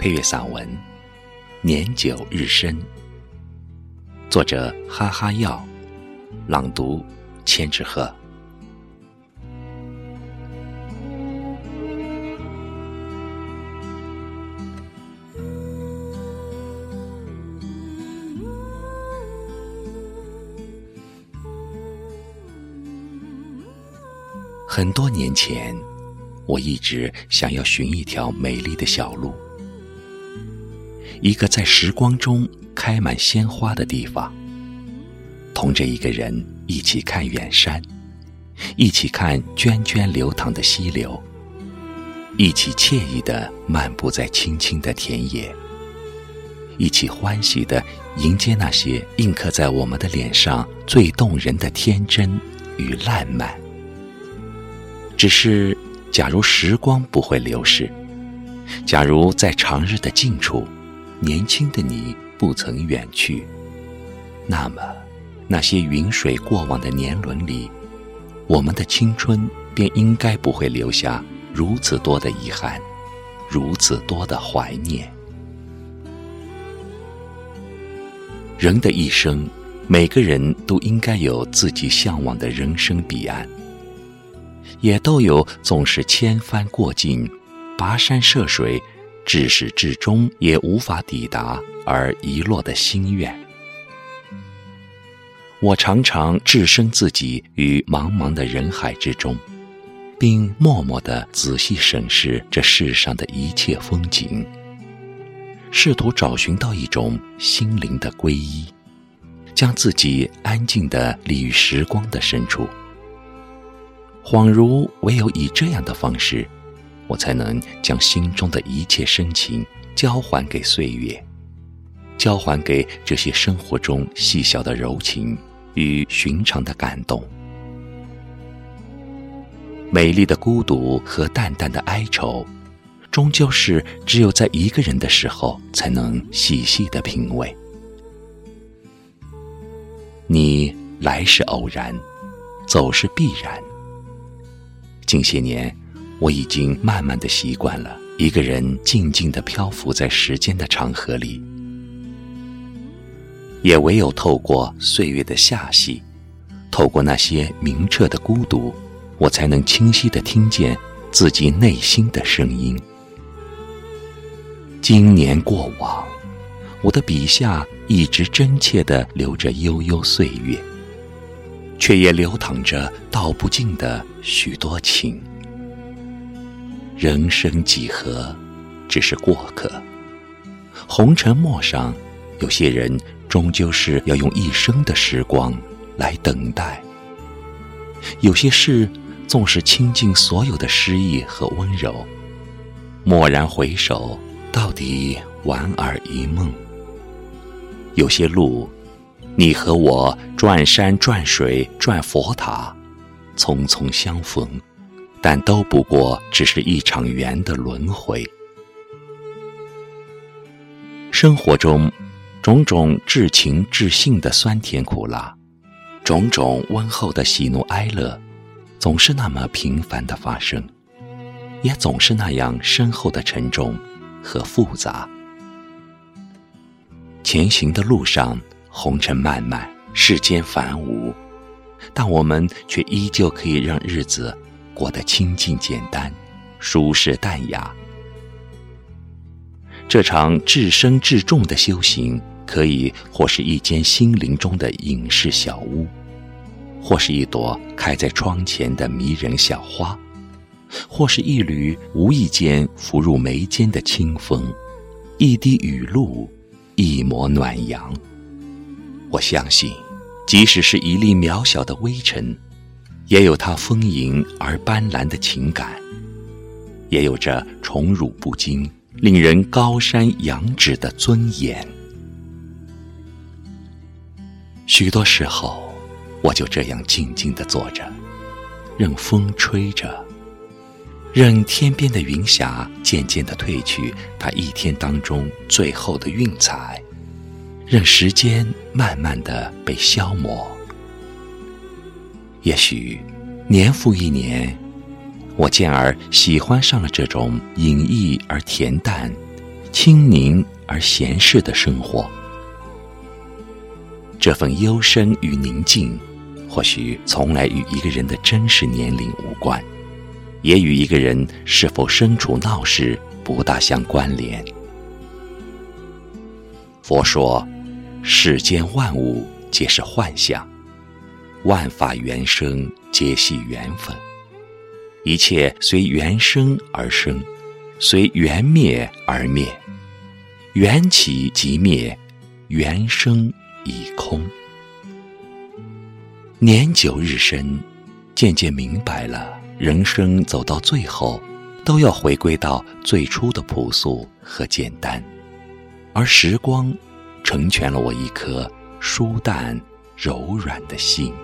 配乐散文《年久日深》，作者哈哈药，朗读千纸鹤。很多年前，我一直想要寻一条美丽的小路，一个在时光中开满鲜花的地方，同着一个人一起看远山，一起看涓涓流淌的溪流，一起惬意地漫步在青青的田野，一起欢喜地迎接那些印刻在我们的脸上最动人的天真与烂漫。只是，假如时光不会流逝，假如在长日的近处，年轻的你不曾远去，那么，那些云水过往的年轮里，我们的青春便应该不会留下如此多的遗憾，如此多的怀念。人的一生，每个人都应该有自己向往的人生彼岸。也都有总是千帆过尽、跋山涉水，至始至终也无法抵达而遗落的心愿。我常常置身自己于茫茫的人海之中，并默默地仔细审视这世上的一切风景，试图找寻到一种心灵的皈依，将自己安静地立于时光的深处。恍如唯有以这样的方式，我才能将心中的一切深情交还给岁月，交还给这些生活中细小的柔情与寻常的感动。美丽的孤独和淡淡的哀愁，终究是只有在一个人的时候才能细细的品味。你来是偶然，走是必然。近些年，我已经慢慢的习惯了一个人静静的漂浮在时间的长河里，也唯有透过岁月的罅隙，透过那些明澈的孤独，我才能清晰的听见自己内心的声音。经年过往，我的笔下一直真切的流着悠悠岁月。却也流淌着道不尽的许多情。人生几何，只是过客。红尘陌上，有些人终究是要用一生的时光来等待。有些事，纵使倾尽所有的诗意和温柔，蓦然回首，到底莞尔一梦。有些路。你和我转山转水转佛塔，匆匆相逢，但都不过只是一场缘的轮回。生活中，种种至情至性的酸甜苦辣，种种温厚的喜怒哀乐，总是那么平凡的发生，也总是那样深厚的沉重和复杂。前行的路上。红尘漫漫，世间繁芜，但我们却依旧可以让日子过得清静简单、舒适淡雅。这场至深至重的修行，可以或是一间心灵中的隐士小屋，或是一朵开在窗前的迷人小花，或是一缕无意间拂入眉间的清风，一滴雨露，一抹暖阳。我相信，即使是一粒渺小的微尘，也有它丰盈而斑斓的情感，也有着宠辱不惊、令人高山仰止的尊严。许多时候，我就这样静静的坐着，任风吹着，任天边的云霞渐渐的褪去它一天当中最后的晕彩。任时间慢慢的被消磨，也许年复一年，我渐而喜欢上了这种隐逸而恬淡、清宁而闲适的生活。这份幽深与宁静，或许从来与一个人的真实年龄无关，也与一个人是否身处闹市不大相关联。佛说，世间万物皆是幻象，万法原生皆系缘分，一切随缘生而生，随缘灭而灭，缘起即灭，缘生已空。年久日深，渐渐明白了，人生走到最后，都要回归到最初的朴素和简单。而时光，成全了我一颗舒淡柔软的心。